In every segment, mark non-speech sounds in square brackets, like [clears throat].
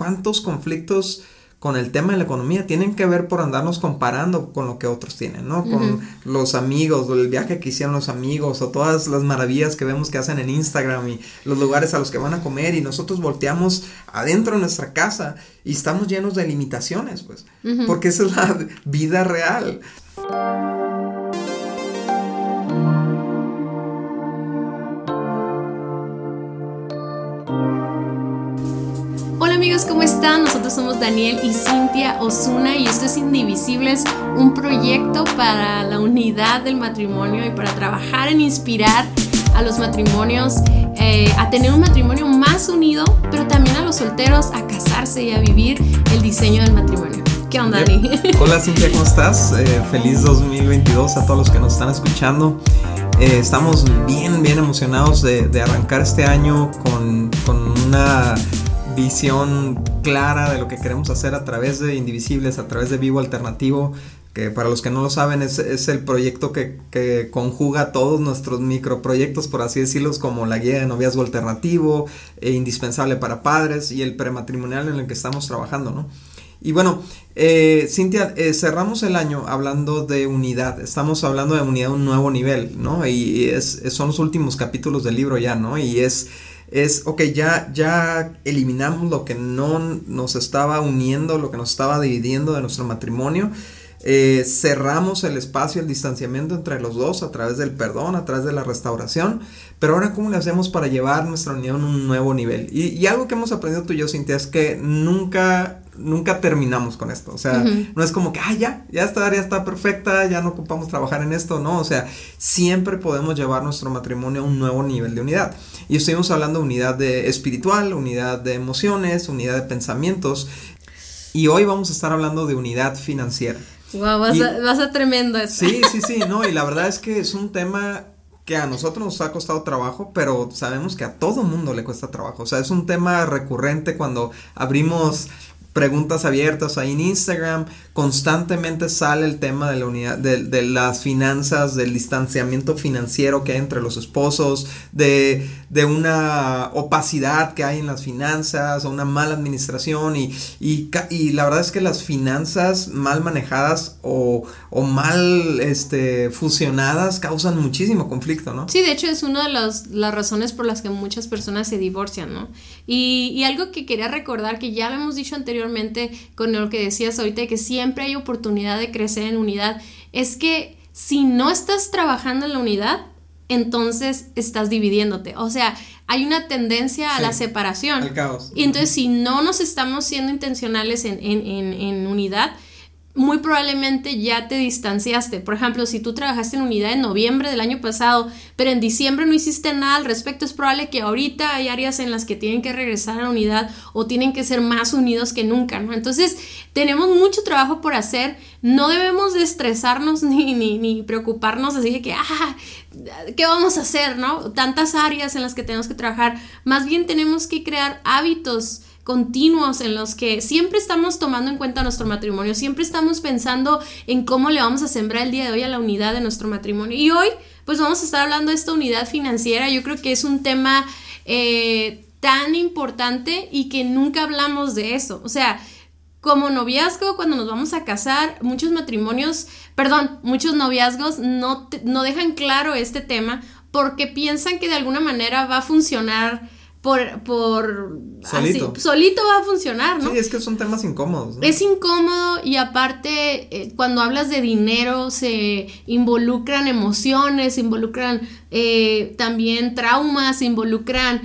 cuántos conflictos con el tema de la economía tienen que ver por andarnos comparando con lo que otros tienen, ¿no? Con los amigos, el viaje que hicieron los amigos, o todas las maravillas que vemos que hacen en Instagram y los lugares a los que van a comer y nosotros volteamos adentro de nuestra casa y estamos llenos de limitaciones, pues, porque esa es la vida real. Amigos, ¿cómo están? Nosotros somos Daniel y Cintia Osuna y esto es Indivisibles, un proyecto para la unidad del matrimonio y para trabajar en inspirar a los matrimonios eh, a tener un matrimonio más unido, pero también a los solteros a casarse y a vivir el diseño del matrimonio. ¿Qué onda, Dani? [laughs] Hola Cintia, ¿cómo estás? Eh, feliz 2022 a todos los que nos están escuchando. Eh, estamos bien, bien emocionados de, de arrancar este año con, con una visión clara de lo que queremos hacer a través de Indivisibles, a través de Vivo Alternativo, que para los que no lo saben es, el proyecto que, conjuga todos nuestros microproyectos, por así decirlos, como la guía de noviazgo alternativo, e indispensable para padres y el prematrimonial en el que estamos trabajando, ¿no? Y bueno, eh, Cintia, eh, cerramos el año hablando de unidad, estamos hablando de unidad a un nuevo nivel, ¿no? Y es, son los últimos capítulos del libro ya, ¿no? Y es es, ok, ya, ya eliminamos lo que no nos estaba uniendo, lo que nos estaba dividiendo de nuestro matrimonio. Eh, cerramos el espacio, el distanciamiento entre los dos a través del perdón, a través de la restauración. Pero ahora, ¿cómo le hacemos para llevar nuestra unión a un nuevo nivel? Y, y algo que hemos aprendido tú y yo, Cintia, es que nunca nunca terminamos con esto. O sea, no es como que, ah, ya, ya está, ya está perfecta, ya no ocupamos trabajar en esto, no. O sea, siempre podemos llevar nuestro matrimonio a un nuevo nivel de unidad. Y estuvimos hablando de unidad de espiritual, unidad de emociones, unidad de pensamientos. Y hoy vamos a estar hablando de unidad financiera. Wow, vas, a, vas a tremendo eso. Sí, sí, sí, no, y la verdad es que es un tema que a nosotros nos ha costado trabajo, pero sabemos que a todo mundo le cuesta trabajo. O sea, es un tema recurrente cuando abrimos preguntas abiertas ahí en Instagram. Constantemente sale el tema de la unidad, de, las finanzas, del distanciamiento financiero que hay entre los esposos, de, una opacidad que hay en las finanzas, o una mala administración. Y, y, la verdad es que las finanzas mal manejadas o, mal este, fusionadas causan muchísimo conflicto, ¿no? Sí, de hecho es una de las, razones por las que muchas personas se divorcian, ¿no? Y, y algo que quería recordar, que ya lo hemos dicho anteriormente, con lo que decías ahorita, que siempre hay oportunidad de crecer en unidad, es que si no estás trabajando en la unidad, entonces estás dividiéndote. O sea, hay una tendencia a la separación. Al caos. Y entonces, si no nos estamos siendo intencionales en, en, en, en unidad, muy probablemente ya te distanciaste. Por ejemplo, si tú trabajaste en unidad en noviembre del año pasado, pero en diciembre no hiciste nada al respecto, es probable que ahorita hay áreas en las que tienen que regresar a la unidad o tienen que ser más unidos que nunca, ¿no? Entonces, tenemos mucho trabajo por hacer, no debemos de estresarnos [laughs] ni, ni, ni preocuparnos así que, ah, ¿qué vamos a hacer, no? Tantas áreas en las que tenemos que trabajar, más bien tenemos que crear hábitos continuos en los que siempre estamos tomando en cuenta nuestro matrimonio, siempre estamos pensando en cómo le vamos a sembrar el día de hoy a la unidad de nuestro matrimonio. Y hoy, pues vamos a estar hablando de esta unidad financiera. Yo creo que es un tema eh, tan importante y que nunca hablamos de eso. O sea, como noviazgo, cuando nos vamos a casar, muchos matrimonios, perdón, muchos noviazgos no, no dejan claro este tema porque piensan que de alguna manera va a funcionar por, por solito. solito va a funcionar, ¿no? Sí, es que son temas incómodos. Es incómodo y aparte eh, cuando hablas de dinero se involucran emociones, se involucran eh, también traumas, se involucran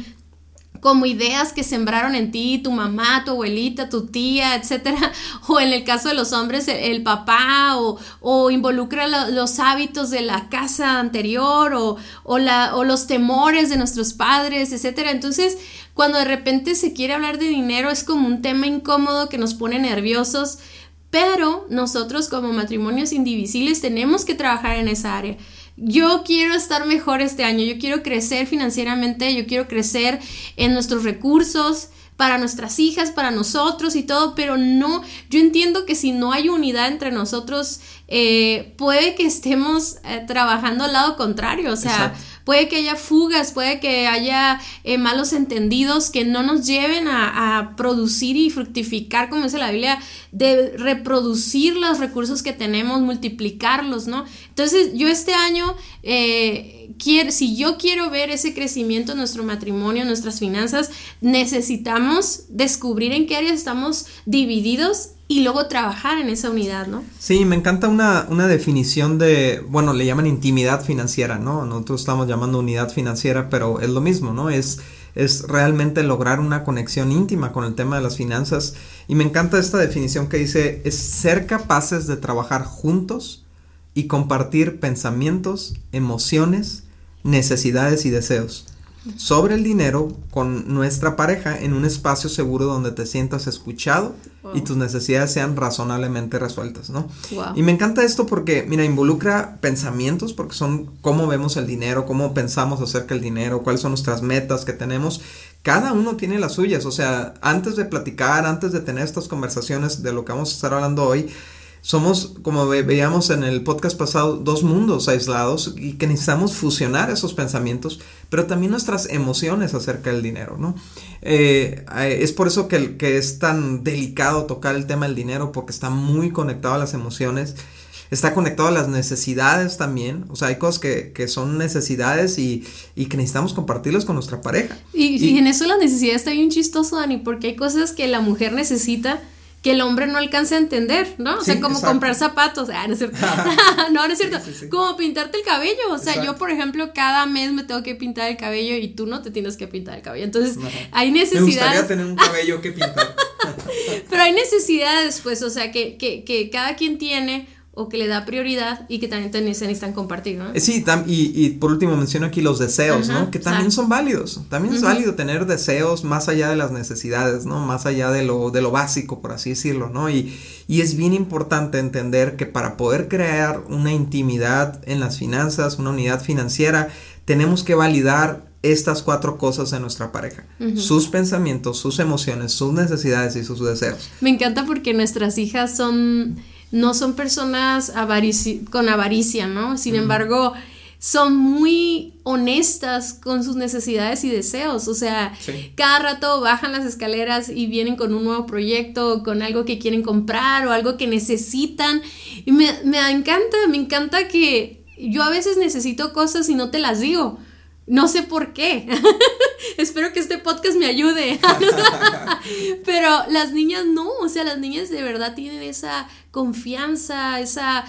como ideas que sembraron en ti, tu mamá, tu abuelita, tu tía, etcétera, [laughs] o en el caso de los hombres, el, papá, o, involucra los hábitos de la casa anterior, o, o los temores de nuestros padres, etcétera. Entonces, cuando de repente se quiere hablar de dinero, es como un tema incómodo que nos pone nerviosos, pero nosotros como matrimonios indivisibles tenemos que trabajar en esa área yo quiero estar mejor este año, yo quiero crecer financieramente, yo quiero crecer en nuestros recursos para nuestras hijas, para nosotros y todo, pero no, yo entiendo que si no hay unidad entre nosotros, eh, puede que estemos eh, trabajando al lado contrario, o sea, puede que haya fugas, puede que haya eh, malos entendidos que no nos lleven a, producir y fructificar, como dice la Biblia, de reproducir los recursos que tenemos, multiplicarlos, ¿no? Entonces yo este año... Si yo quiero ver ese crecimiento en nuestro matrimonio, nuestras finanzas, necesitamos descubrir en qué áreas estamos divididos y luego trabajar en esa unidad, ¿no? Sí, me encanta una, una, definición de, bueno, le llaman intimidad financiera, ¿no? Nosotros estamos llamando unidad financiera, pero es lo mismo, ¿no? Es, es realmente lograr una conexión íntima con el tema de las finanzas. Y me encanta esta definición que dice, es ser capaces de trabajar juntos y compartir pensamientos, emociones, necesidades y deseos sobre el dinero con nuestra pareja en un espacio seguro donde te sientas escuchado y tus necesidades sean razonablemente resueltas, ¿no? Y me encanta esto porque, mira, involucra pensamientos porque son cómo vemos el dinero, cómo pensamos acerca del dinero, cuáles son nuestras metas que tenemos. Cada uno tiene las suyas, o sea, antes de platicar, antes de tener estas conversaciones de lo que vamos a estar hablando hoy, somos, como veíamos en el podcast pasado, dos mundos aislados y que necesitamos fusionar esos pensamientos, pero también nuestras emociones acerca del dinero, ¿no? Eh, eh, es por eso que, que es tan delicado tocar el tema del dinero, porque está muy conectado a las emociones, está conectado a las necesidades también, o sea, hay cosas que, que son necesidades y, y, que necesitamos compartirlas con nuestra pareja. Y, y en eso la necesidad está bien chistoso, Dani, porque hay cosas que la mujer necesita que el hombre no alcance a entender, ¿no? O sea, como comprar zapatos, ah, no es cierto, [laughs] no, no es cierto, como pintarte el cabello, o sea, yo por ejemplo cada mes me tengo que pintar el cabello y tú no te tienes que pintar el cabello, entonces hay necesidad. Me gustaría tener un cabello que pintar. [laughs] Pero hay necesidades, pues, o sea, que, que, que cada quien tiene o que le da prioridad y que también se necesitan compartir, ¿no? Eh, sí, y, y, por último menciono aquí los deseos, ¿no? Que también son válidos. También es válido tener deseos más allá de las necesidades, ¿no? Más allá de lo, de lo básico, por así decirlo, ¿no? Y, y es bien importante entender que para poder crear una intimidad en las finanzas, una unidad financiera, tenemos que validar estas cuatro cosas en nuestra pareja. Sus pensamientos, sus emociones, sus necesidades y sus deseos. Me encanta porque nuestras hijas son no son personas con avaricia, ¿no? Sin embargo, son muy honestas con sus necesidades y deseos. O sea, cada rato bajan las escaleras y vienen con un nuevo proyecto, con algo que quieren comprar o algo que necesitan. Y me, me encanta, me encanta que yo a veces necesito cosas y no te las digo. No sé por qué. [laughs] Espero que este podcast me ayude. [laughs] [laughs] Pero las niñas no, o sea, las niñas de verdad tienen esa confianza, esa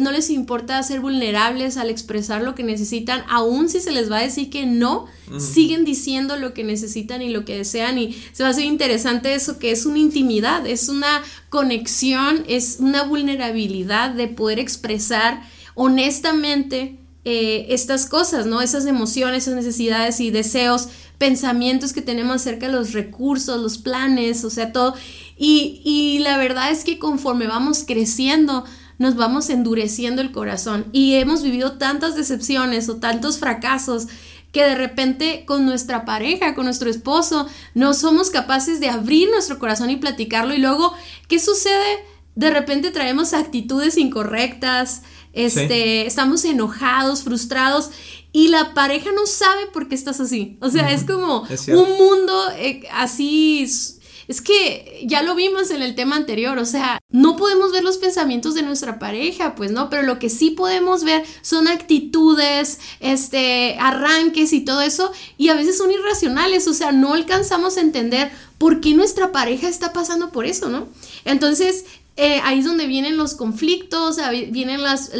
no les importa ser vulnerables al expresar lo que necesitan, aun si se les va a decir que no, siguen diciendo lo que necesitan y lo que desean y se va a hacer interesante eso que es una intimidad, es una conexión, es una vulnerabilidad de poder expresar honestamente eh, estas cosas, ¿no? Esas emociones, esas necesidades y deseos, pensamientos que tenemos acerca de los recursos, los planes, o sea, todo. Y, y la verdad es que conforme vamos creciendo, nos vamos endureciendo el corazón. Y hemos vivido tantas decepciones o tantos fracasos que de repente con nuestra pareja, con nuestro esposo, no somos capaces de abrir nuestro corazón y platicarlo. Y luego, ¿qué sucede? De repente traemos actitudes incorrectas, este, estamos enojados, frustrados y la pareja no sabe por qué estás así. O sea, es como un mundo eh, así es que ya lo vimos en el tema anterior, o sea, no podemos ver los pensamientos de nuestra pareja, pues no, pero lo que sí podemos ver son actitudes, este, arranques y todo eso, y a veces son irracionales, o sea, no alcanzamos a entender por qué nuestra pareja está pasando por eso, ¿no? Entonces, eh, ahí es donde vienen los conflictos, vienen las,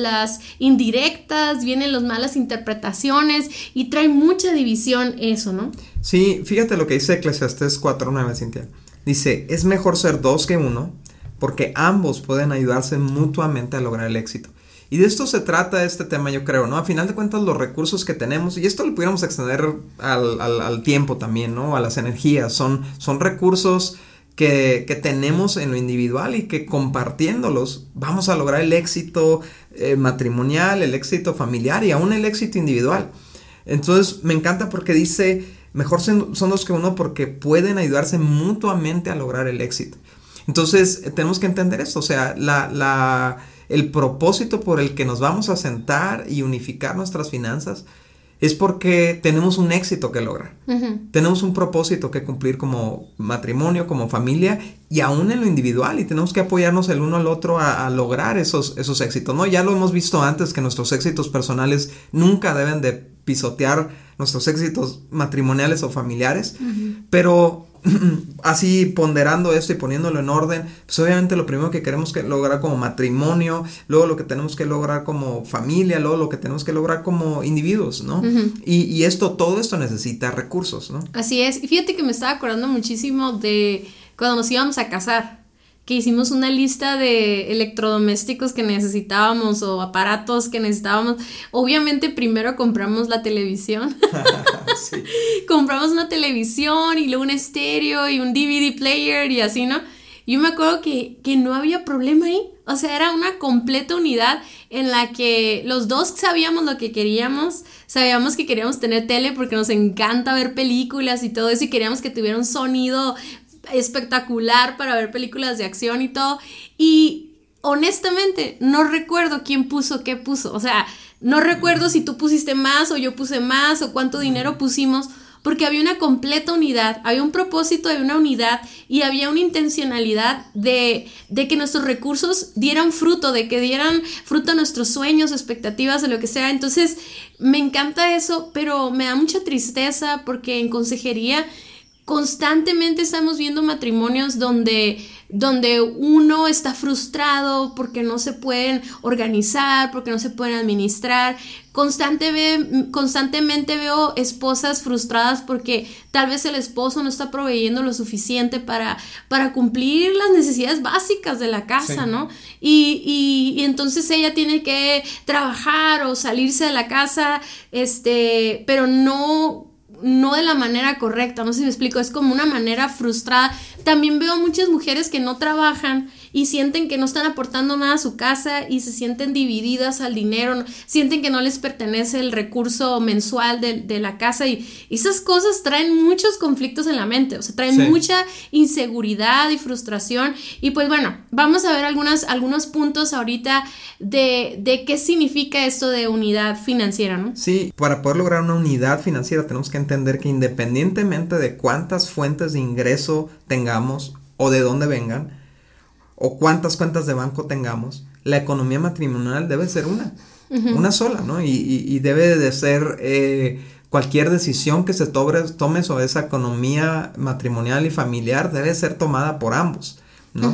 indirectas, vienen las malas interpretaciones y trae mucha división eso, ¿no? Sí, fíjate lo que dice Eclesiastes 4.9, Cintia. Dice, es mejor ser dos que uno porque ambos pueden ayudarse mutuamente a lograr el éxito. Y de esto se trata este tema, yo creo, ¿no? A final de cuentas, los recursos que tenemos, y esto lo pudiéramos extender al, al, tiempo también, ¿no? A las energías, son, son recursos que, tenemos en lo individual y que compartiéndolos vamos a lograr el éxito eh, matrimonial, el éxito familiar y aún el éxito individual. Entonces me encanta porque dice, mejor son, dos que uno porque pueden ayudarse mutuamente a lograr el éxito. Entonces tenemos que entender esto, o sea, la, el propósito por el que nos vamos a sentar y unificar nuestras finanzas es porque tenemos un éxito que lograr. Tenemos un propósito que cumplir como matrimonio, como familia y aún en lo individual y tenemos que apoyarnos el uno al otro a, lograr esos, esos éxitos, ¿no? Ya lo hemos visto antes que nuestros éxitos personales nunca deben de pisotear nuestros éxitos matrimoniales o familiares, pero [clears throat] así ponderando esto y poniéndolo en orden, pues obviamente lo primero que queremos que lograr como matrimonio, luego lo que tenemos que lograr como familia, luego lo que tenemos que lograr como individuos, ¿no? y, y, esto, todo esto necesita recursos, ¿no? Así es. Y fíjate que me estaba acordando muchísimo de cuando nos íbamos a casar que hicimos una lista de electrodomésticos que necesitábamos o aparatos que necesitábamos. Obviamente primero compramos la televisión. [laughs] compramos una televisión y luego un estéreo y un DVD player y así, ¿no? Yo me acuerdo que, que no había problema ahí. O sea, era una completa unidad en la que los dos sabíamos lo que queríamos, sabíamos que queríamos tener tele porque nos encanta ver películas y todo eso y queríamos que tuviera un sonido espectacular para ver películas de acción y todo. Y honestamente, no recuerdo quién puso qué puso. O sea, no recuerdo si tú pusiste más o yo puse más o cuánto dinero pusimos, porque había una completa unidad, había un propósito de una unidad y había una intencionalidad de, de, que nuestros recursos dieran fruto, de que dieran fruto a nuestros sueños, expectativas, o lo que sea. Entonces, me encanta eso, pero me da mucha tristeza porque en consejería constantemente estamos viendo matrimonios donde, donde uno está frustrado porque no se pueden organizar, porque no se pueden administrar. Constante constantemente veo esposas frustradas porque tal vez el esposo no está proveyendo lo suficiente para, para cumplir las necesidades básicas de la casa, ¿no? Y, y, entonces ella tiene que trabajar o salirse de la casa, este, pero no no de la manera correcta, no sé si me explico, es como una manera frustrada. También veo muchas mujeres que no trabajan y sienten que no están aportando nada a su casa y se sienten divididas al dinero, sienten que no les pertenece el recurso mensual de, la casa y, esas cosas traen muchos conflictos en la mente, o sea, traen mucha inseguridad y frustración y pues bueno, vamos a ver algunas, algunos puntos ahorita de, de qué significa esto de unidad financiera, ¿no? Sí, para poder lograr una unidad financiera tenemos que entender que independientemente de cuántas fuentes de ingreso tengamos o de dónde vengan, o cuántas cuentas de banco tengamos, la economía matrimonial debe ser una, una sola, ¿no? Y, debe de ser eh, cualquier decisión que se tome, sobre esa economía matrimonial y familiar debe ser tomada por ambos, ¿no?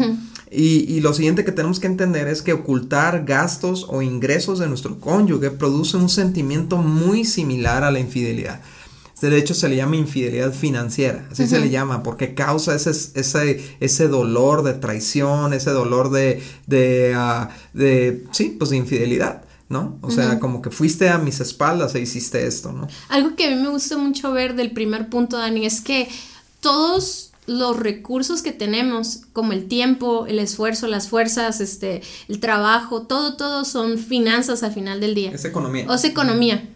y, y, lo siguiente que tenemos que entender es que ocultar gastos o ingresos de nuestro cónyuge produce un sentimiento muy similar a la infidelidad. De hecho, se le llama infidelidad financiera, así se le llama, porque causa ese, ese, ese dolor de traición, ese dolor de, de, ah, de sí, pues de infidelidad. ¿no? O sea, como que fuiste a mis espaldas e hiciste esto, ¿no? Algo que a mí me gusta mucho ver del primer punto, Dani, es que todos los recursos que tenemos, como el tiempo, el esfuerzo, las fuerzas, este, el trabajo, todo, todo son finanzas al final del día. Es economía. O es economía.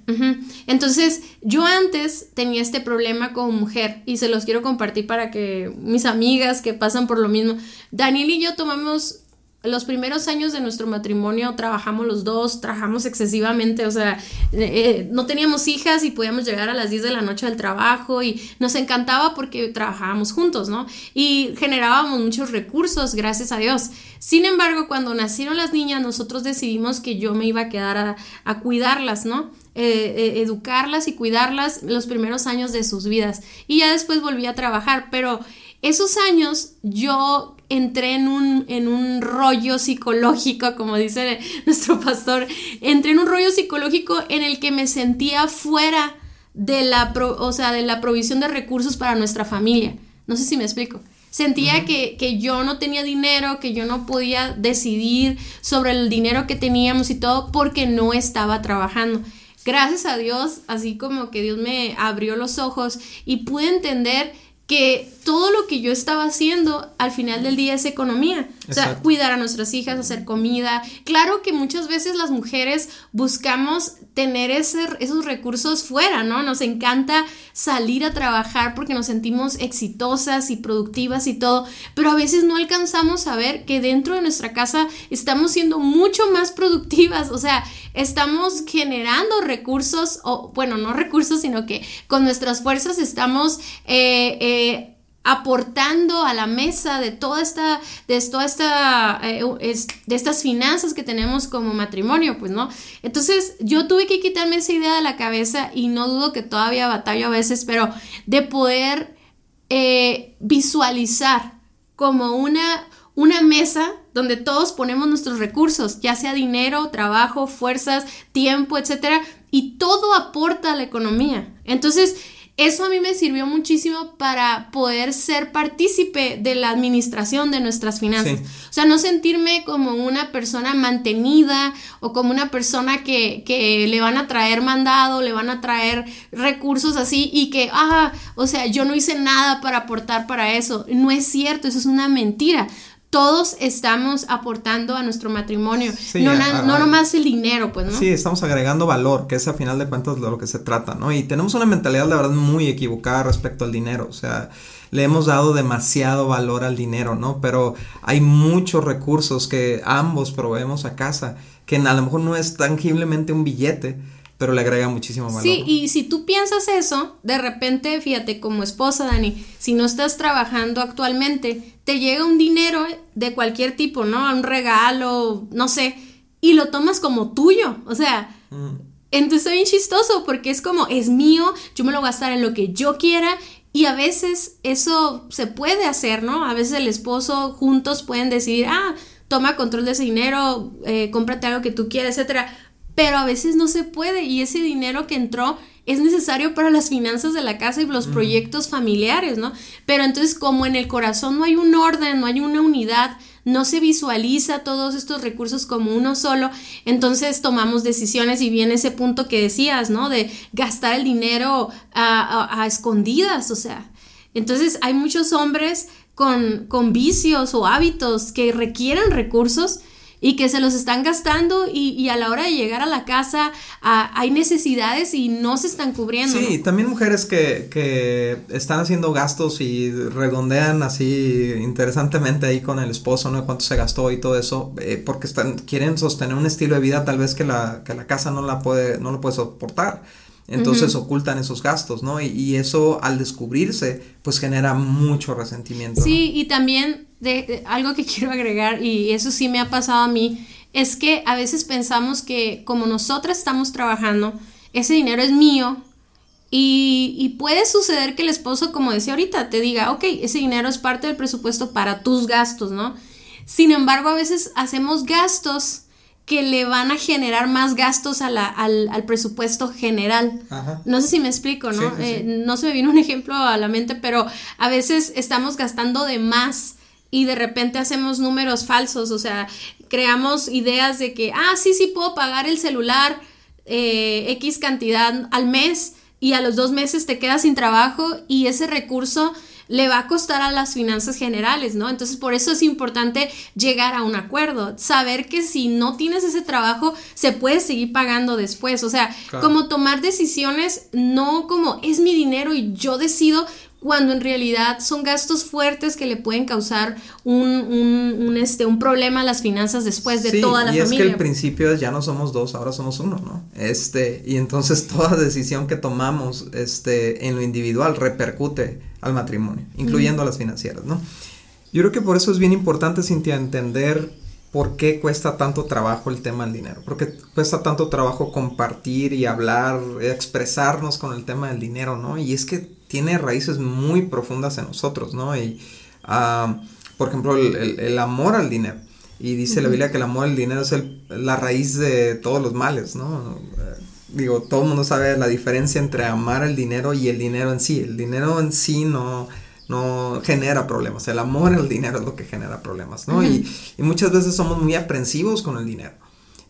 Entonces, yo antes tenía este problema como mujer y se los quiero compartir para que mis amigas que pasan por lo mismo, Daniel y yo tomamos los primeros años de nuestro matrimonio trabajamos los dos, trabajamos excesivamente, o sea, eh, eh, no teníamos hijas y podíamos llegar a las 10 de la noche al trabajo y nos encantaba porque trabajábamos juntos, ¿no? Y generábamos muchos recursos, gracias a Dios. Sin embargo, cuando nacieron las niñas, nosotros decidimos que yo me iba a quedar a, cuidarlas, ¿no? Eh, educarlas y cuidarlas los primeros años de sus vidas. Y ya después volví a trabajar, pero esos años yo entré en un, en un rollo psicológico, como dice [laughs] nuestro pastor, entré en un rollo psicológico en el que me sentía fuera de la, o sea, de la provisión de recursos para nuestra familia. No sé si me explico. Sentía que, que, yo no tenía dinero, que yo no podía decidir sobre el dinero que teníamos y todo porque no estaba trabajando. Gracias a Dios, así como que Dios me abrió los ojos y pude entender que todo lo que yo estaba haciendo al final del día es economía. O sea, cuidar a nuestras hijas, hacer comida. Claro que muchas veces las mujeres buscamos tener ese, esos recursos fuera, ¿no? Nos encanta salir a trabajar porque nos sentimos exitosas y productivas y todo, pero a veces no alcanzamos a ver que dentro de nuestra casa estamos siendo mucho más productivas, o sea, estamos generando recursos, o bueno, no recursos, sino que con nuestras fuerzas estamos... Eh, eh, aportando a la mesa de toda esta, de toda esta, eh, de estas finanzas que tenemos como matrimonio, pues, ¿no? Entonces, yo tuve que quitarme esa idea de la cabeza y no dudo que todavía batallo a veces, pero de poder eh, visualizar como una, una mesa donde todos ponemos nuestros recursos, ya sea dinero, trabajo, fuerzas, tiempo, etcétera, y todo aporta a la economía. Entonces, eso a mí me sirvió muchísimo para poder ser partícipe de la administración de nuestras finanzas. O sea, no sentirme como una persona mantenida o como una persona que, que, le van a traer mandado, le van a traer recursos así y que, ah, o sea, yo no hice nada para aportar para eso. No es cierto, eso es una mentira todos estamos aportando a nuestro matrimonio, no, no nomás el dinero, pues, ¿no? Sí, estamos agregando valor, que es a final de cuentas de lo que se trata, ¿no? Y tenemos una mentalidad, la verdad, muy equivocada respecto al dinero, o sea, le hemos dado demasiado valor al dinero, ¿no? Pero hay muchos recursos que ambos proveemos a casa, que a lo mejor no es tangiblemente un billete, pero le agrega muchísimo valor. Sí, y si tú piensas eso, de repente, fíjate, como esposa, Dani, si no estás trabajando actualmente, te llega un dinero de cualquier tipo, ¿no? Un regalo, no sé, y lo tomas como tuyo, o sea, mm. entonces es bien chistoso porque es como, es mío, yo me lo voy a gastar en lo que yo quiera. Y a veces eso se puede hacer, ¿no? A veces el esposo juntos pueden decidir, ah, toma control de ese dinero, eh, cómprate algo que tú quieras, etcétera pero a veces no se puede y ese dinero que entró es necesario para las finanzas de la casa y los proyectos familiares, ¿no? Pero entonces como en el corazón no hay un orden, no hay una unidad, no se visualiza todos estos recursos como uno solo, entonces tomamos decisiones y viene ese punto que decías, ¿no? De gastar el dinero a, a escondidas, o sea. Entonces hay muchos hombres con, con vicios o hábitos que requieren recursos y que se los están gastando y, a la hora de llegar a la casa hay necesidades y no se están cubriendo. Sí, también mujeres que, que, están haciendo gastos y redondean así interesantemente ahí con el esposo, ¿no? Cuánto se gastó y todo eso, eh, porque están, quieren sostener un estilo de vida tal vez que la, que la casa no la puede, no lo puede soportar. Entonces ocultan esos gastos, ¿no? Y, eso al descubrirse, pues genera mucho resentimiento. Sí, y también de, algo que [laughs] quiero agregar, y eso sí me ha pasado a mí, es que a veces pensamos que como nosotras estamos trabajando, ese dinero es mío. Y, y puede suceder que el esposo, como decía ahorita, te diga, ok, ese dinero es parte del presupuesto para tus gastos, ¿no? Sin embargo, a veces hacemos gastos que le van a generar más gastos a la, al, al, presupuesto general. No sé si me explico, ¿no? Eh, no se me viene un ejemplo a la mente, pero a veces estamos gastando de más y de repente hacemos números falsos, o sea, creamos ideas de que, ah, sí, sí puedo pagar el celular eh, X cantidad al mes y a los dos meses te quedas sin trabajo y ese recurso le va a costar a las finanzas generales, ¿no? Entonces por eso es importante llegar a un acuerdo, saber que si no tienes ese trabajo se puede seguir pagando después, o sea, como tomar decisiones no como es mi dinero y yo decido cuando en realidad son gastos fuertes que le pueden causar un, este, un problema a las finanzas después de toda la familia. Y es que el principio es ya no somos dos, ahora somos uno, ¿no? Este, y entonces [laughs] toda decisión que tomamos este, en lo individual repercute al matrimonio, incluyendo a las financieras, ¿no? Yo creo que por eso es bien importante, Cintia, entender por qué cuesta tanto trabajo el tema del dinero, porque cuesta tanto trabajo compartir y hablar, expresarnos con el tema del dinero, ¿no? Y es que tiene raíces muy profundas en nosotros, ¿no? Y, ah, por ejemplo, el, amor al dinero. Y dice la Biblia que el amor al dinero es la raíz de todos los males, ¿no? Eh, digo, todo el mundo sabe la diferencia entre amar el dinero y el dinero en sí. El dinero en sí no, no genera problemas. El amor al dinero es lo que genera problemas, ¿no? y, y, muchas veces somos muy aprensivos con el dinero.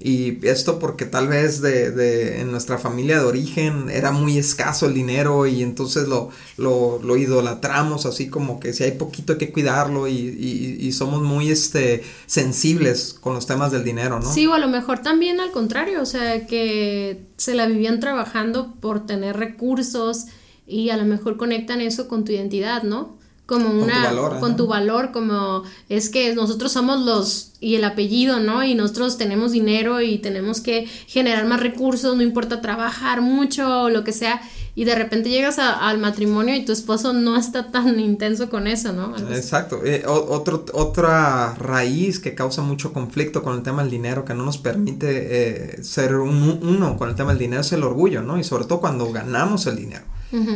Y esto porque tal vez de, de, en nuestra familia de origen era muy escaso el dinero y entonces lo, lo, lo idolatramos así como que si hay poquito hay que cuidarlo y, y, y, somos muy este, sensibles con los temas del dinero, ¿no? Sí, o a lo mejor también al contrario, o sea, que se la vivían trabajando por tener recursos y a lo mejor conectan eso con tu identidad, ¿no? Como una con tu valor, como es que nosotros somos los y el apellido, ¿no? Y nosotros tenemos dinero y tenemos que generar más recursos, no importa trabajar mucho o lo que sea, y de repente llegas al matrimonio y tu esposo no está tan [laughs] intenso con eso, ¿no? Exacto. Eh, otro, otra raíz que causa mucho conflicto con el tema del dinero, que no nos permite eh, ser uno con el tema del dinero, es el orgullo, ¿no? Y sobre todo cuando ganamos el dinero.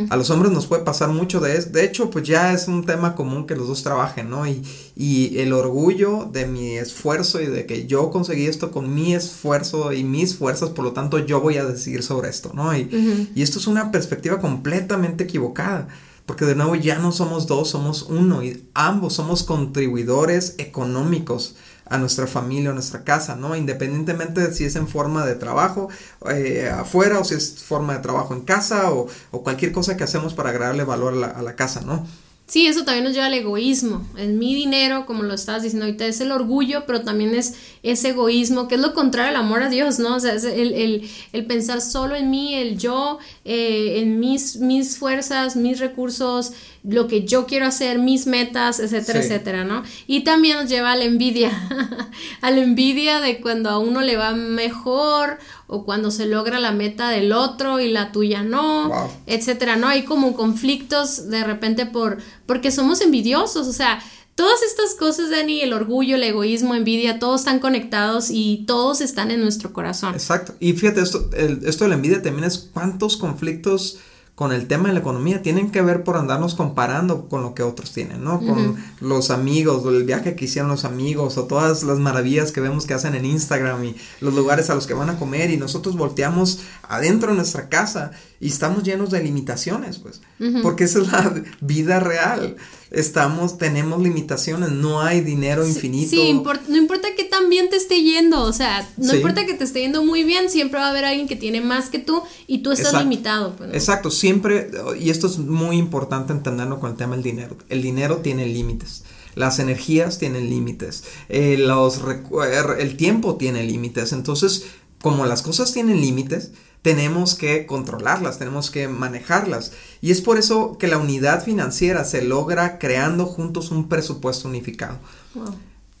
A los hombres nos puede pasar mucho de eso. De hecho, pues ya es un tema común que los dos trabajen, ¿no? Y, y el orgullo de mi esfuerzo y de que yo conseguí esto con mi esfuerzo y mis fuerzas, por lo tanto yo voy a decir sobre esto, ¿no? Y, y esto es una perspectiva completamente equivocada. Porque de nuevo ya no somos dos, somos uno y ambos somos contribuidores económicos a nuestra familia o nuestra casa, ¿no? Independientemente de si es en forma de trabajo eh, afuera o si es forma de trabajo en casa o, o, cualquier cosa que hacemos para agregarle valor a la, a la casa, ¿no? Sí, eso también nos lleva al egoísmo. En mi dinero, como lo estabas diciendo ahorita, es el orgullo, pero también es ese egoísmo, que es lo contrario al amor a Dios, ¿no? O sea, es el, el, el pensar solo en mí, el yo, eh, en mis, mis fuerzas, mis recursos, lo que yo quiero hacer, mis metas, etcétera, etcétera, ¿no? Y también nos lleva a la envidia, [laughs] a la envidia de cuando a uno le va mejor o cuando se logra la meta del otro y la tuya no, etcétera, ¿no? Hay como conflictos de repente por porque somos envidiosos, o sea, todas estas cosas, Dani, el orgullo, el egoísmo, envidia, todos están conectados y todos están en nuestro corazón. Exacto. Y fíjate, esto, esto de la envidia también es cuántos conflictos con el tema de la economía tienen que ver por andarnos comparando con lo que otros tienen, ¿no? Con los amigos, o el viaje que hicieron los amigos, o todas las maravillas que vemos que hacen en Instagram y los lugares a los que van a comer y nosotros volteamos adentro de nuestra casa y estamos llenos de limitaciones, pues, porque esa es la vida real. Estamos, tenemos limitaciones, no hay dinero infinito. Sí, no importa que tan bien te esté yendo, o sea, no importa que te esté yendo muy bien, siempre va a haber alguien que tiene más que tú y tú estás limitado. Pues, Exacto, siempre, y esto es muy importante entenderlo con el tema del dinero. El dinero tiene límites. Las energías tienen límites, eh, los, el tiempo tiene límites. Entonces, como las cosas tienen límites, tenemos que controlarlas, tenemos que manejarlas. Y es por eso que la unidad financiera se logra creando juntos un presupuesto unificado.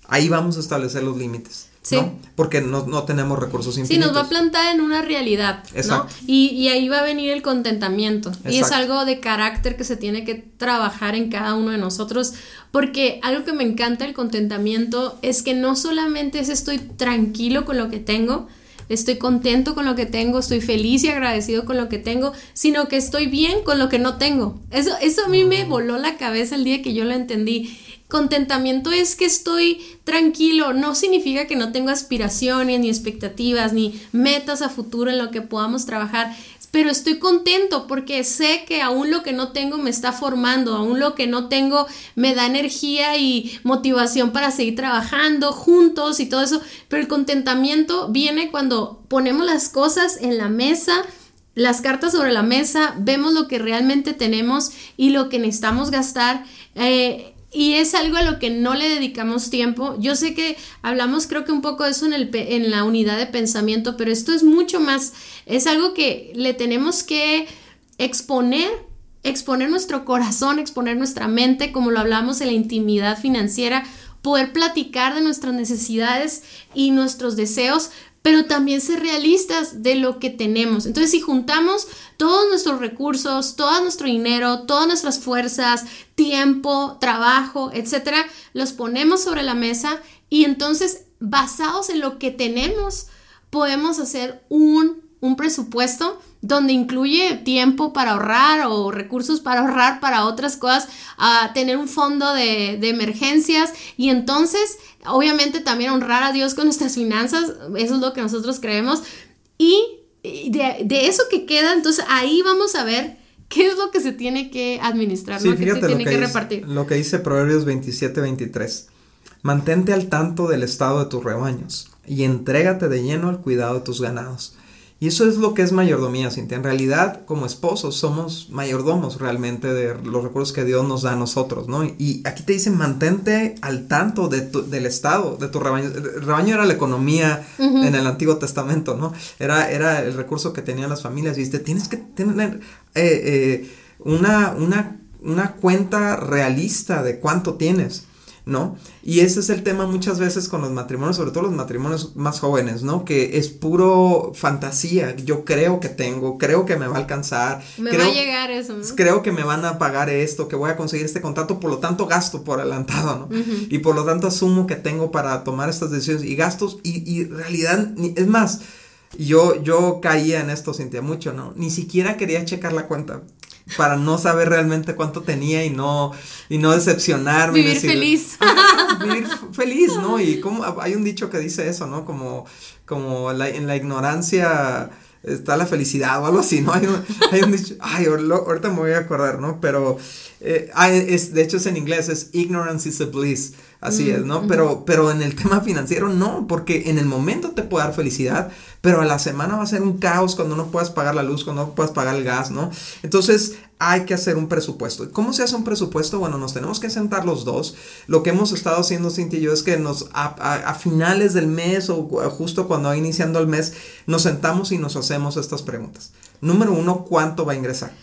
Ahí vamos a establecer los límites. Sí. Porque no, tenemos recursos infinitos. Sí, nos va a plantar en una realidad. ¿no? Y, ahí va a venir el contentamiento. Y es algo de carácter que se tiene que trabajar en cada uno de nosotros. Porque algo que me encanta el contentamiento es que no solamente es estoy tranquilo con lo que tengo, estoy contento con lo que tengo, estoy feliz y agradecido con lo que tengo, sino que estoy bien con lo que no tengo. Eso, eso a mí me mm. voló la cabeza el día que yo lo entendí. Contentamiento es que estoy tranquilo, no significa que no tengo aspiraciones, ni expectativas, ni metas a futuro en lo que podamos trabajar pero estoy contento porque sé que aún lo que no tengo me está formando, aún lo que no tengo me da energía y motivación para seguir trabajando juntos y todo eso, pero el contentamiento viene cuando ponemos las cosas en la mesa, las cartas sobre la mesa, vemos lo que realmente tenemos y lo que necesitamos gastar. Eh, y es algo a lo que no le dedicamos tiempo. Yo sé que hablamos creo que un poco de eso en, el, en la unidad de pensamiento, pero esto es mucho más, es algo que le tenemos que exponer, exponer nuestro corazón, exponer nuestra mente, como lo hablamos en la intimidad financiera, poder platicar de nuestras necesidades y nuestros deseos, pero también ser realistas de lo que tenemos. Entonces, si juntamos todos nuestros recursos, todo nuestro dinero, todas nuestras fuerzas, tiempo, trabajo, etcétera, los ponemos sobre la mesa y entonces, basados en lo que tenemos, podemos hacer un, un presupuesto donde incluye tiempo para ahorrar o recursos para ahorrar para otras cosas, a tener un fondo de, emergencias y entonces obviamente también honrar a Dios con nuestras finanzas, eso es lo que nosotros creemos y de, eso que queda, entonces ahí vamos a ver qué es lo que se tiene que administrar, ¿no? ¿Qué se tiene que, repartir. Lo que dice Proverbios 27, 23. Mantente al tanto del estado de tus rebaños y entrégate de lleno al cuidado de tus ganados. Y eso es lo que es mayordomía, Cintia. En realidad, como esposos, somos mayordomos realmente de los recursos que Dios nos da a nosotros, ¿no? Y aquí te dicen, mantente al tanto de del estado de tu rebaño. El rebaño era la economía en el Antiguo Testamento, ¿no? Era, era el recurso que tenían las familias. Y dice, tienes que tener eh, eh, una, una, una cuenta realista de cuánto tienes. ¿No? Y ese es el tema muchas veces con los matrimonios, sobre todo los matrimonios más jóvenes, ¿no? Que es puro fantasía. Yo creo que tengo, creo que me va a alcanzar. Me creo, va a llegar eso, ¿no? Creo que me van a pagar esto, que voy a conseguir este contrato, por lo tanto gasto por adelantado, ¿no? Y por lo tanto asumo que tengo para tomar estas decisiones y gastos y, y realidad, es más, yo, yo caía en esto, sentía mucho, ¿no? Ni siquiera quería checar la cuenta para no saber realmente cuánto tenía y no, y no decepcionarme. Vivir feliz. vivir feliz, ¿no? Y como hay un dicho que dice eso, ¿no? Como, como en la ignorancia está la felicidad o algo así, ¿no? Hay un, hay un dicho, ay, ahorita me voy a acordar, ¿no? Pero, eh, es, de hecho es en inglés, es ignorance is a bliss. Así es, ¿no? Pero, pero en el tema financiero no, porque en el momento te puede dar felicidad, pero a la semana va a ser un caos cuando no puedas pagar la luz, cuando no puedas pagar el gas, ¿no? Entonces hay que hacer un presupuesto. ¿Cómo se hace un presupuesto? Bueno, nos tenemos que sentar los dos. Lo que hemos estado haciendo, Cintia y yo, es que nos, a, finales del mes o justo cuando va iniciando el mes, nos sentamos y nos hacemos estas preguntas. Número uno, ¿cuánto va a ingresar?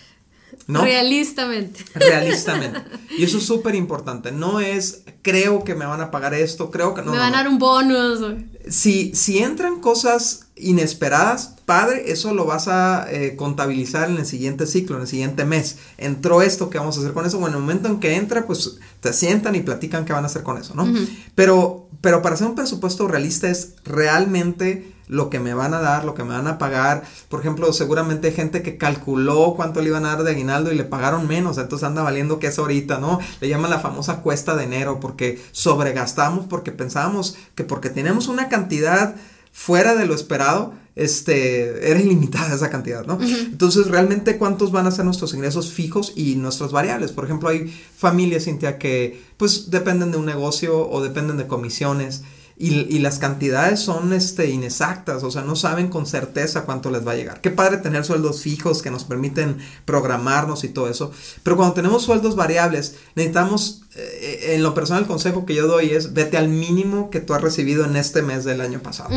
¿No? Realistamente. Realistamente. [laughs] Y eso es súper importante. No es, creo que me van a pagar esto, creo que no. Me van a dar un bonus. Si, si entran cosas inesperadas, padre, eso lo vas a eh, contabilizar en el siguiente ciclo, en el siguiente mes. Entró esto, ¿qué vamos a hacer con eso? Bueno, en el momento en que entra, pues te sientan y platican qué van a hacer con eso, ¿no? Pero, pero para hacer un presupuesto realista es realmente lo que me van a dar, lo que me van a pagar. Por ejemplo, seguramente hay gente que calculó cuánto le iban a dar de aguinaldo y le pagaron menos, entonces anda valiendo que es ahorita, ¿no? Le llaman la famosa cuesta de enero porque sobregastamos porque pensábamos que porque tenemos una cantidad fuera de lo esperado, este, era ilimitada esa cantidad, ¿no? Entonces, realmente, ¿cuántos van a ser nuestros ingresos fijos y nuestras variables? Por ejemplo, hay familias, Cintia, que pues dependen de un negocio o dependen de comisiones y, las cantidades son este, inexactas, o sea, no saben con certeza cuánto les va a llegar. Qué padre tener sueldos fijos que nos permiten programarnos y todo eso, pero cuando tenemos sueldos variables, necesitamos, eh, en lo personal, el consejo que yo doy es vete al mínimo que tú has recibido en este mes del año pasado,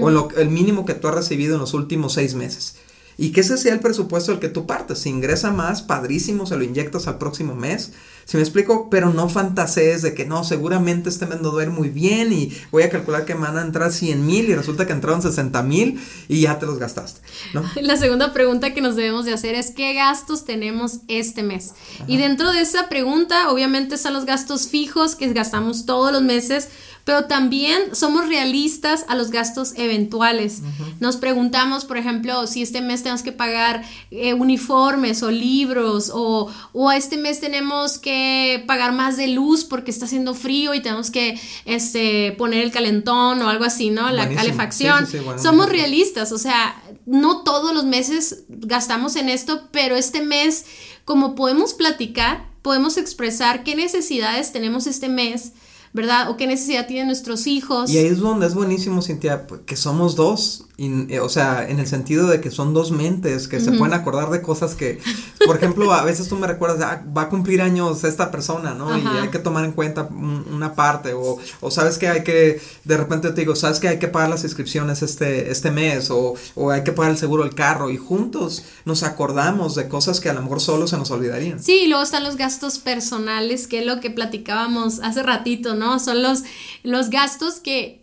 o lo, el mínimo que tú has recibido en los últimos seis meses. Y que ese sea el presupuesto del que tú partes. Si ingresa más, padrísimo, se lo inyectas al próximo mes. Si me explico, pero no fantasees de que no, seguramente este mes no muy bien y voy a calcular que me van a entrar 100 mil y resulta que entraron 60 mil y ya te los gastaste. ¿no? [laughs] La segunda pregunta que nos debemos de hacer es ¿qué gastos tenemos este mes? Y dentro de esa pregunta, obviamente están los gastos fijos que gastamos todos los meses pero también somos realistas a los gastos eventuales. Nos preguntamos, por ejemplo, si este mes tenemos que pagar eh, uniformes o libros o, o este mes tenemos que pagar más de luz porque está haciendo frío y tenemos que este, poner el calentón o algo así, ¿no? La calefacción. somos realistas, o sea, no todos los meses gastamos en esto, pero este mes, como podemos platicar, podemos expresar qué necesidades tenemos este mes ¿verdad? O qué necesidad tienen nuestros hijos. Y ahí es donde es buenísimo, Cintia, pues, que somos dos eh, o sea, en el sentido de que son dos mentes que se pueden acordar de cosas que, por ejemplo, a veces tú me recuerdas, ah, va a cumplir años esta persona, ¿no? Y hay que tomar en cuenta una parte, o, o, sabes que hay que, de repente te digo, sabes que hay que pagar las inscripciones este, este mes, o, o hay que pagar el seguro del carro, y juntos nos acordamos de cosas que a lo mejor solo se nos olvidarían. Sí, y luego están los gastos personales, que es lo que platicábamos hace ratito, ¿no? Son los, los gastos que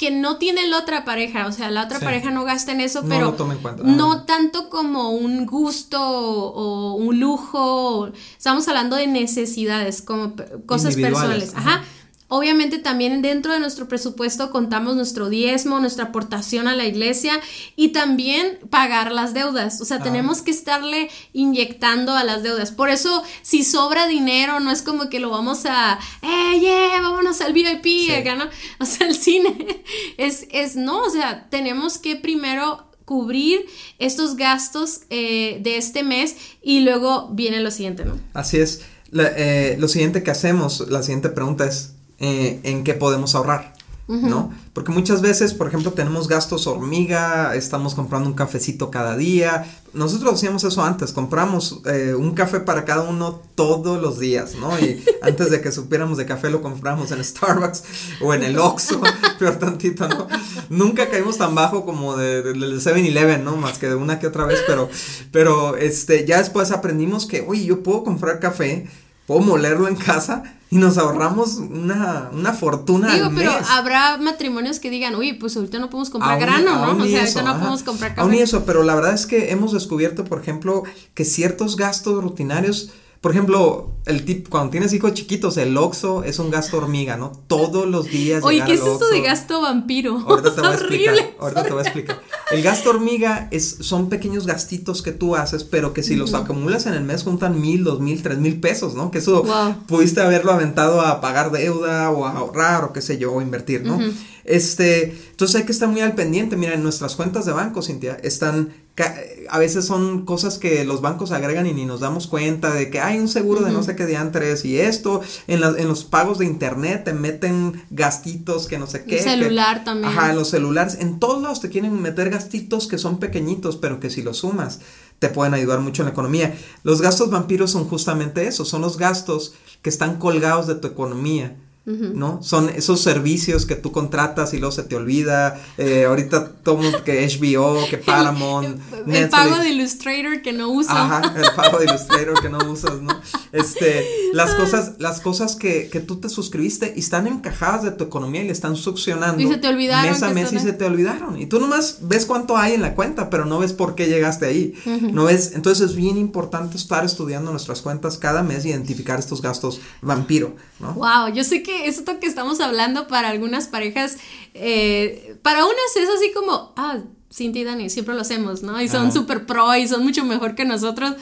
que no tiene la otra pareja, o sea, la otra pareja no gasta en eso, pero no tanto como un gusto o un lujo, estamos hablando de necesidades, como cosas personales, ajá. Obviamente también dentro de nuestro presupuesto contamos nuestro diezmo, nuestra aportación a la iglesia y también pagar las deudas. O sea, tenemos que estarle inyectando a las deudas. Por eso, si sobra dinero, no es como que lo vamos a, eh, yeah, vámonos al VIP, acá, ¿no? O sea, el cine. [laughs] Es, es, no, o sea, tenemos que primero cubrir estos gastos eh, de este mes y luego viene lo siguiente, ¿no? Así es. Eh, lo siguiente que hacemos, la siguiente pregunta es, eh, en qué podemos ahorrar. ¿no? Porque muchas veces, por ejemplo, tenemos gastos hormiga, estamos comprando un cafecito cada día. Nosotros hacíamos eso antes, compramos eh, un café para cada uno todos los días, ¿no? Y [laughs] antes de que supiéramos de café lo compramos en Starbucks o en el Oxxo, [laughs] peor tantito, ¿no? Nunca caímos tan bajo como de, del 7-Eleven, ¿no? Más que de una que otra vez, pero, pero este, ya después aprendimos que, oye, yo puedo comprar café, puedo molerlo en casa y nos ahorramos una, una fortuna Digo, pero habrá matrimonios que digan, uy, pues ahorita no podemos comprar grano, ¿no? O sea, ahorita no podemos comprar café. Aún y eso, pero la verdad es que hemos descubierto, por ejemplo, que ciertos gastos rutinarios por ejemplo, el tip, cuando tienes hijos chiquitos, el Oxxo es un gasto hormiga, ¿no? Todos los días. Oye, ¿qué es eso de gasto vampiro? Ahorita te [laughs] voy a explicar. Ahorita te voy a explicar. El gasto hormiga es, son pequeños gastitos que tú haces, pero que si los acumulas en el mes juntan mil, dos mil, tres mil pesos, ¿no? Que eso pudiste haberlo aventado a pagar deuda o a ahorrar o qué sé yo, o invertir, ¿no? Este, entonces hay que estar muy al pendiente. Mira, en nuestras cuentas de banco, Cintia, están a veces son cosas que los bancos agregan y ni nos damos cuenta de que hay un seguro de no sé qué de antes y esto, en, en, los pagos de internet te meten gastitos que no sé qué. El celular también. Ajá, en los celulares, en todos lados te quieren meter gastitos que son pequeñitos, pero que si los sumas te pueden ayudar mucho en la economía. Los gastos vampiros son justamente eso, son los gastos que están colgados de tu economía ¿no? Son esos servicios que tú contratas y luego se te olvida. Eh, ahorita todo que HBO, que [laughs] Paramount, el, el pago de Illustrator que no usas. Ajá, el [laughs] pago de Illustrator que no usas, ¿no? Este, las cosas, las cosas que, que tú te suscribiste y están encajadas de tu economía y le están succionando. Y se te olvidaron. Mes a mes y se te olvidaron. Y tú nomás ves cuánto hay en la cuenta, pero no ves por qué llegaste ahí. No ves, entonces es bien importante estar estudiando nuestras cuentas cada mes y identificar estos gastos vampiro, ¿no? Wow, yo sé que esto que estamos hablando para algunas parejas, eh, para unas es así como, ah, Cintia y Dani, siempre lo hacemos, ¿no? Y son súper pro y son mucho mejor que nosotros.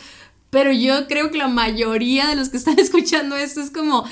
Pero yo creo que la mayoría de los que están [laughs] escuchando esto es como,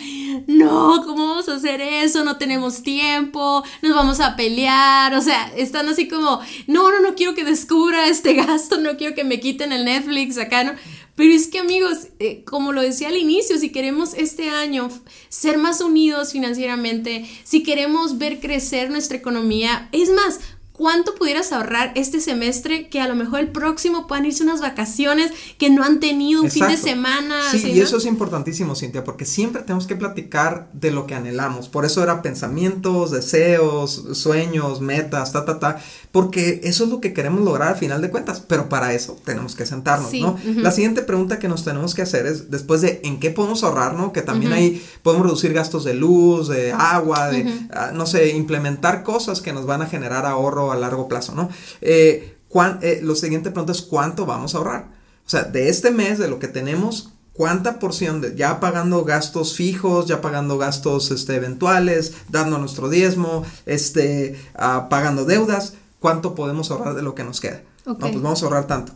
no, ¿cómo vamos a hacer eso? No tenemos tiempo, nos vamos a pelear, o sea, están así como, no, no, no quiero que descubra este [laughs] gasto, no quiero que me quiten el Netflix acá, ¿no? Pero es que amigos, eh, como lo decía al inicio, si queremos este año ser más unidos financieramente, si queremos ver crecer nuestra economía, es más, cuánto pudieras ahorrar este semestre que a lo mejor el próximo puedan irse unas vacaciones que no han tenido un fin de semana. Sí, y eso es importantísimo, Cintia, porque siempre tenemos que platicar de lo que anhelamos. Por eso era pensamientos, deseos, sueños, metas, ta, ta, ta, porque eso es lo que queremos lograr al final de cuentas, pero para eso tenemos que sentarnos, ¿no? La siguiente pregunta que nos tenemos que hacer es, después de en qué podemos ahorrar, ¿no? Que también ahí podemos reducir gastos de luz, de agua, de, ah, no sé, implementar cosas que nos van a generar ahorro a largo plazo, ¿no? Eh, eh, lo siguiente pregunta es cuánto vamos a ahorrar. O sea, de este mes, de lo que tenemos, ¿cuánta porción de ya pagando gastos fijos, ya pagando gastos este, eventuales, dando nuestro diezmo, este, ah, pagando deudas, cuánto podemos ahorrar de lo que nos queda? No, pues vamos a ahorrar tanto.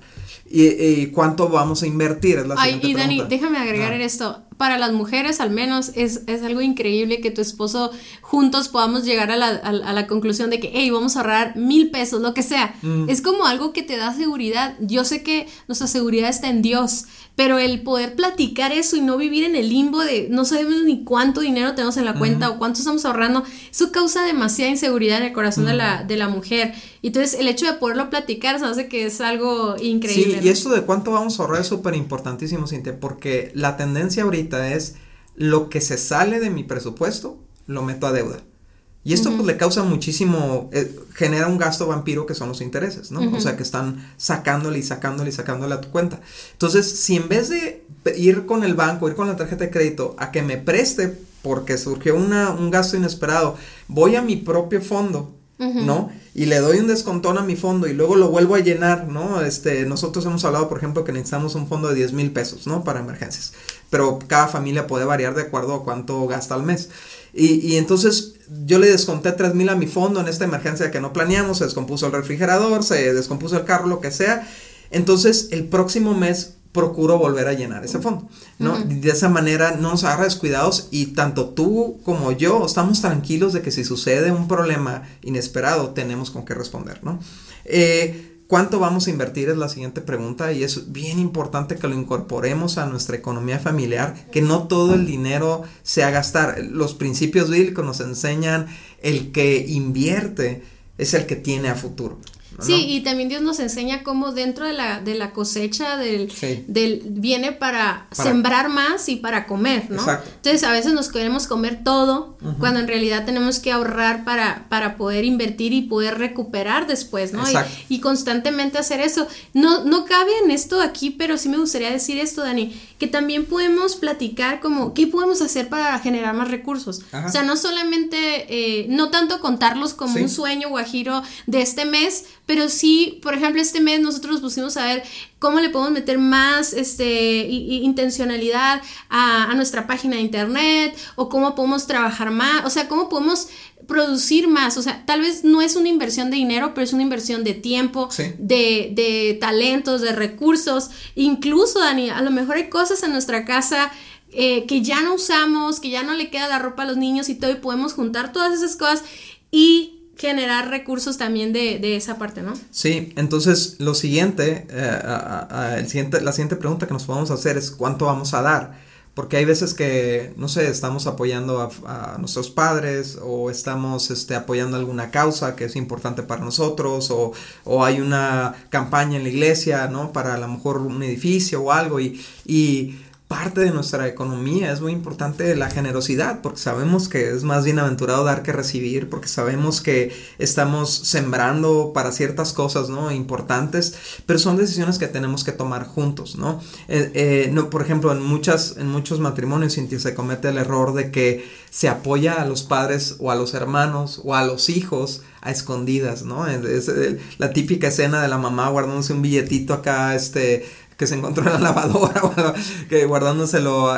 ¿Y, cuánto vamos a invertir? Es la Ay, y Dani, déjame agregar en esto. Para las mujeres, al menos, es, es, algo increíble que tu esposo juntos podamos llegar a la, a, la conclusión de que, hey, vamos a ahorrar mil pesos, lo que sea. Mm. Es como algo que te da seguridad. Yo sé que nuestra seguridad está en Dios, pero el poder platicar eso y no vivir en el limbo de no sabemos ni cuánto dinero tenemos en la cuenta o cuánto estamos ahorrando, eso causa demasiada inseguridad en el corazón de, la, de la mujer. Entonces el hecho de poderlo platicar se hace que es algo increíble. Sí, y esto de cuánto vamos a ahorrar es súper importantísimo, Cintia, porque la tendencia ahorita es lo que se sale de mi presupuesto, lo meto a deuda. Y esto pues le causa muchísimo, eh, genera un gasto vampiro que son los intereses, ¿no? O sea, que están sacándole y sacándole y sacándole a tu cuenta. Entonces, si en vez de ir con el banco, ir con la tarjeta de crédito, a que me preste porque surgió una, un gasto inesperado, voy a mi propio fondo, ¿no? Y le doy un descontón a mi fondo y luego lo vuelvo a llenar, ¿no? Este, nosotros hemos hablado, por ejemplo, que necesitamos un fondo de 10 mil pesos, ¿no? Para emergencias. Pero cada familia puede variar de acuerdo a cuánto gasta al mes. Y, y entonces yo le desconté 3 mil a mi fondo en esta emergencia que no planeamos, se descompuso el refrigerador, se descompuso el carro, lo que sea. Entonces el próximo mes procuro volver a llenar ese fondo, ¿no? De esa manera no nos agarra descuidados y tanto tú como yo estamos tranquilos de que si sucede un problema inesperado tenemos con qué responder, ¿no? Eh, ¿Cuánto vamos a invertir? Es la siguiente pregunta y es bien importante que lo incorporemos a nuestra economía familiar, que no todo el dinero sea gastar. Los principios bíblicos nos enseñan el que invierte es el que tiene a futuro. Sí, y también Dios nos enseña cómo dentro de la, de la cosecha del, del viene para, sembrar más y para comer, ¿no? Entonces a veces nos queremos comer todo, cuando en realidad tenemos que ahorrar para, para poder invertir y poder recuperar después, ¿no? Y, y, constantemente hacer eso. No, no cabe en esto aquí, pero sí me gustaría decir esto, Dani, que también podemos platicar como qué podemos hacer para generar más recursos. O sea, no solamente, eh, no tanto contarlos como un sueño guajiro de este mes, pero sí, por ejemplo, este mes nosotros nos pusimos a ver cómo le podemos meter más este, intencionalidad a, nuestra página de internet o cómo podemos trabajar más, o sea, cómo podemos producir más, o sea, tal vez no es una inversión de dinero, pero es una inversión de tiempo, de, de talentos, de recursos, incluso, Dani, a lo mejor hay cosas en nuestra casa eh, que ya no usamos, que ya no le queda la ropa a los niños y todo, y podemos juntar todas esas cosas y generar recursos también de, esa parte, ¿no? Sí, entonces lo siguiente, eh, el siguiente, la siguiente pregunta que nos podemos hacer es cuánto vamos a dar. Porque hay veces que, no sé, estamos apoyando a, nuestros padres o estamos este, apoyando alguna causa que es importante para nosotros o, o, hay una campaña en la iglesia, ¿no? Para a lo mejor un edificio o algo y, parte de nuestra economía, es muy importante la generosidad, porque sabemos que es más bienaventurado dar que recibir, porque sabemos que estamos sembrando para ciertas cosas, ¿no? Importantes, pero son decisiones que tenemos que tomar juntos, ¿no? Eh, eh, no por ejemplo, en, muchas, en muchos matrimonios se comete el error de que se apoya a los padres o a los hermanos o a los hijos a escondidas, ¿no? Es, la típica escena de la mamá guardándose un billetito acá, este, que se encontró en la lavadora, [laughs] que guardándoselo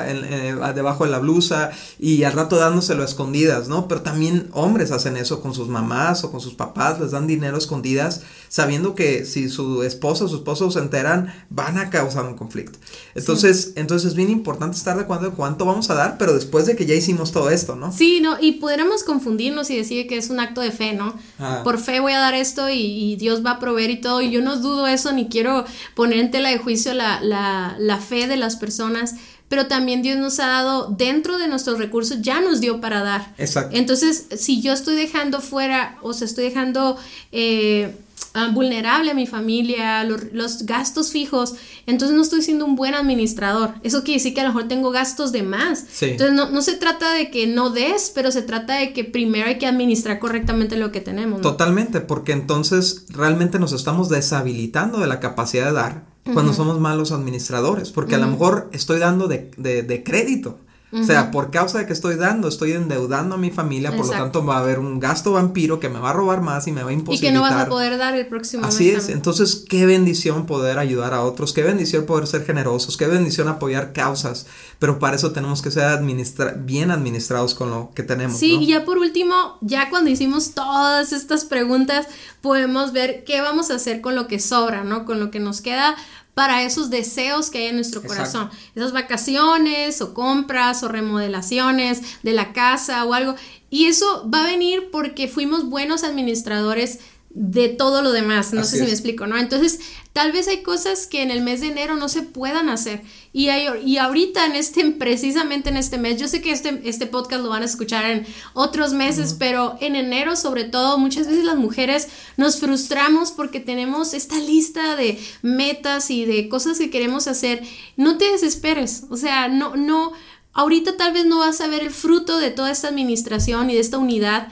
debajo de la blusa y al rato dándoselo a escondidas, ¿no? Pero también hombres hacen eso con sus mamás o con sus papás, les dan dinero a escondidas, sabiendo que si su esposa o su esposo se enteran, van a causar un conflicto. Entonces, entonces es bien importante estar de acuerdo en cuánto vamos a dar, pero después de que ya hicimos todo esto, ¿no? Sí, no, y pudiéramos confundirnos y decir que es un acto de fe, ¿no? Ah. Por fe voy a dar esto y, y Dios va a proveer y todo, y yo no dudo eso ni quiero poner en tela de juicio la, fe de las personas, pero también Dios nos ha dado dentro de nuestros recursos, ya nos dio para dar. Exacto. Entonces, si yo estoy dejando fuera, o sea, estoy dejando eh, Ah, vulnerable a mi familia, los, gastos fijos, entonces no estoy siendo un buen administrador. Eso quiere decir que a lo mejor tengo gastos de más. Entonces no, se trata de que no des, pero se trata de que primero hay que administrar correctamente lo que tenemos. Totalmente, porque entonces realmente nos estamos deshabilitando de la capacidad de dar cuando somos malos administradores, porque a lo mejor estoy dando de, de crédito. O sea, por causa de que estoy dando, estoy endeudando a mi familia, por lo tanto va a haber un gasto vampiro que me va a robar más y me va a imposibilitar. Y que no vas a poder dar el próximo Así es, entonces qué bendición poder ayudar a otros, qué bendición poder ser generosos, qué bendición apoyar causas, pero para eso tenemos que ser administra bien administrados con lo que tenemos. Sí, y ya por último, ya cuando hicimos todas estas preguntas, podemos ver qué vamos a hacer con lo que sobra, ¿no? Con lo que nos queda para esos deseos que hay en nuestro corazón. Esas vacaciones o compras o remodelaciones de la casa o algo. Y eso va a venir porque fuimos buenos administradores de todo lo demás, no sé si me explico, ¿no? Entonces, tal vez hay cosas que en el mes de enero no se puedan hacer. Y, hay, y ahorita en este, precisamente en este mes, yo sé que este, este podcast lo van a escuchar en otros meses, pero en enero sobre todo, muchas veces las mujeres nos frustramos porque tenemos esta lista de metas y de cosas que queremos hacer, no te desesperes, o sea, no, no, ahorita tal vez no vas a ver el fruto de toda esta administración y de esta unidad,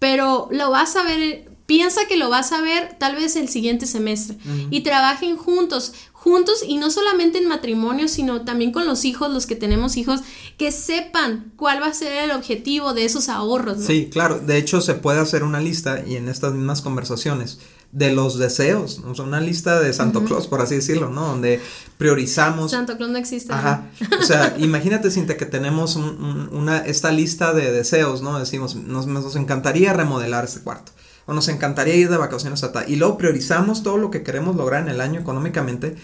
pero lo vas a ver Piensa que lo vas a ver tal vez el siguiente semestre y trabajen juntos, juntos y no solamente en matrimonio, sino también con los hijos, los que tenemos hijos, que sepan cuál va a ser el objetivo de esos ahorros. Sí, claro, de hecho se puede hacer una lista y en estas mismas conversaciones de los deseos, o sea, una lista de Santo Claus, por así decirlo, ¿no? Donde priorizamos. Santo Claus no existe. Ajá. O sea, [laughs] imagínate, Cintia, que tenemos una, esta lista de deseos, ¿no? Decimos, nos, nos encantaría remodelar este cuarto o nos encantaría ir de vacaciones a tal. Y luego priorizamos todo lo que queremos lograr en el año económicamente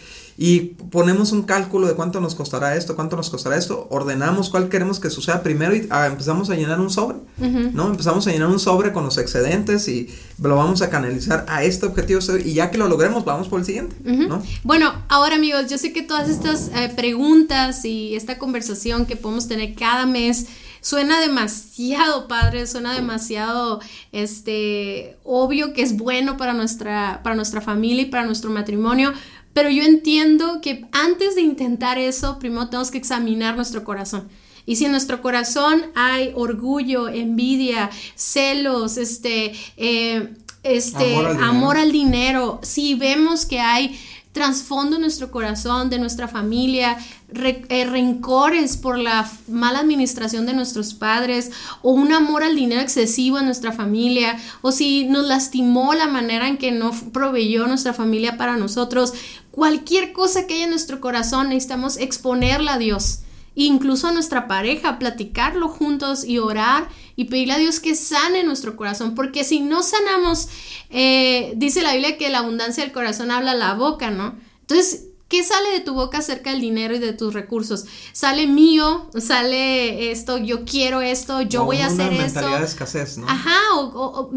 y ponemos un cálculo de cuánto nos costará esto, cuánto nos costará esto, ordenamos cuál queremos que suceda primero y ah, empezamos a llenar un sobre, ¿no? Empezamos a llenar un sobre con los excedentes y lo vamos a canalizar a este objetivo y ya que lo logremos vamos por el siguiente, ¿no? Bueno, ahora amigos, yo sé que todas estas eh, preguntas y esta conversación que podemos tener cada mes suena demasiado padre, suena demasiado este obvio que es bueno para nuestra para nuestra familia y para nuestro matrimonio, pero yo entiendo que antes de intentar eso, primero tenemos que examinar nuestro corazón. Y si en nuestro corazón hay orgullo, envidia, celos, este, eh, este, amor al, dinero, si vemos que hay trasfondo en nuestro corazón, de nuestra familia, eh, rencores por la mala administración de nuestros padres o un amor al dinero excesivo en nuestra familia o si nos lastimó la manera en que no proveyó nuestra familia para nosotros, cualquier cosa que haya en nuestro corazón necesitamos exponerla a Dios incluso a nuestra pareja, platicarlo juntos y orar y pedirle a Dios que sane nuestro corazón, porque si no sanamos, eh, dice la Biblia que la abundancia del corazón habla la boca, ¿no? Entonces, ¿qué sale de tu boca acerca del dinero y de tus recursos? Sale mío, sale esto, yo quiero esto, yo voy a hacer una esto. de escasez, ¿no? Ajá, o,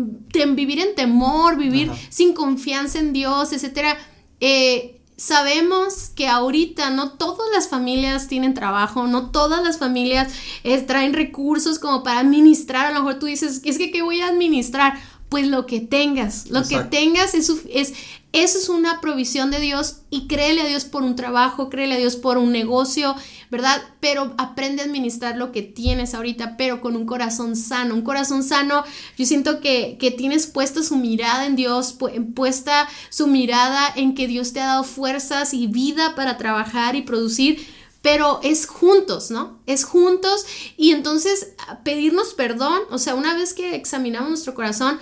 vivir en temor, vivir sin confianza en Dios, etcétera. Eh, sabemos que ahorita no todas las familias tienen trabajo, no todas las familias eh, traen recursos como para administrar. A lo mejor tú dices, es que ¿qué voy a administrar? Pues lo que tengas, lo que tengas es, es, eso es una provisión de Dios y créele a Dios por un trabajo, créele a Dios por un negocio, ¿verdad? Pero aprende a administrar lo que tienes ahorita, pero con un corazón sano. Un corazón sano, yo siento que, que tienes puesta su mirada en Dios, puesta su mirada en que Dios te ha dado fuerzas y vida para trabajar y producir pero es juntos, ¿no? Es juntos y entonces pedirnos perdón, o sea, una vez que examinamos nuestro corazón,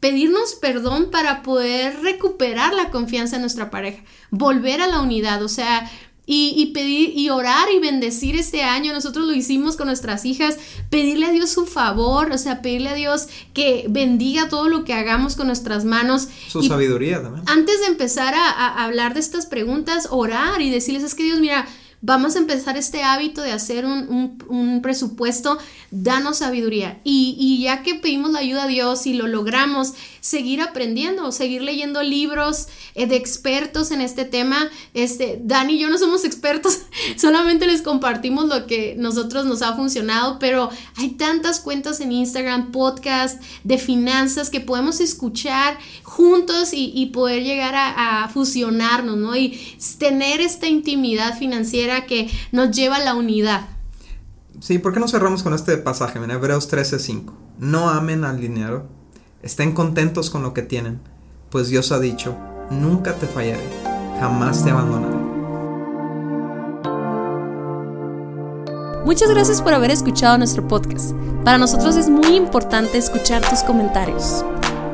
pedirnos perdón para poder recuperar la confianza en nuestra pareja, volver a la unidad, o sea, y, pedir y orar y bendecir este año. Nosotros lo hicimos con nuestras hijas, pedirle a Dios su favor, o sea, pedirle a Dios que bendiga todo lo que hagamos con nuestras manos. Su sabiduría también. Antes de empezar a, hablar de estas preguntas, orar y decirles, es que Dios, mira, vamos a empezar este hábito de hacer un, presupuesto, danos sabiduría. Y, y, ya que pedimos la ayuda a Dios y lo logramos, seguir aprendiendo, seguir leyendo libros eh, de expertos en este tema. Este, Dani y yo no somos expertos, [laughs] solamente les compartimos lo que nosotros nos ha funcionado, pero hay tantas cuentas en Instagram, podcast de finanzas que podemos escuchar juntos y, poder llegar a, fusionarnos, ¿no? Y tener esta intimidad financiera que nos lleva a la unidad. Sí, ¿por qué no cerramos con este pasaje en Hebreos 13:5? No amen al dinero Estén contentos con lo que tienen, pues Dios ha dicho, nunca te fallaré, jamás te abandonaré. Muchas gracias por haber escuchado nuestro podcast. Para nosotros es muy importante escuchar tus comentarios.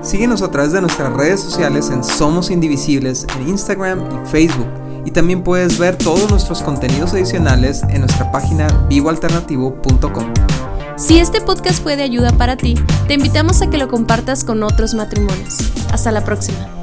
Síguenos a través de nuestras redes sociales en Somos Indivisibles en Instagram y Facebook. Y también puedes ver todos nuestros contenidos adicionales en nuestra página vivoalternativo.com. Si este podcast fue de ayuda para ti, te invitamos a que lo compartas con otros matrimonios. Hasta la próxima.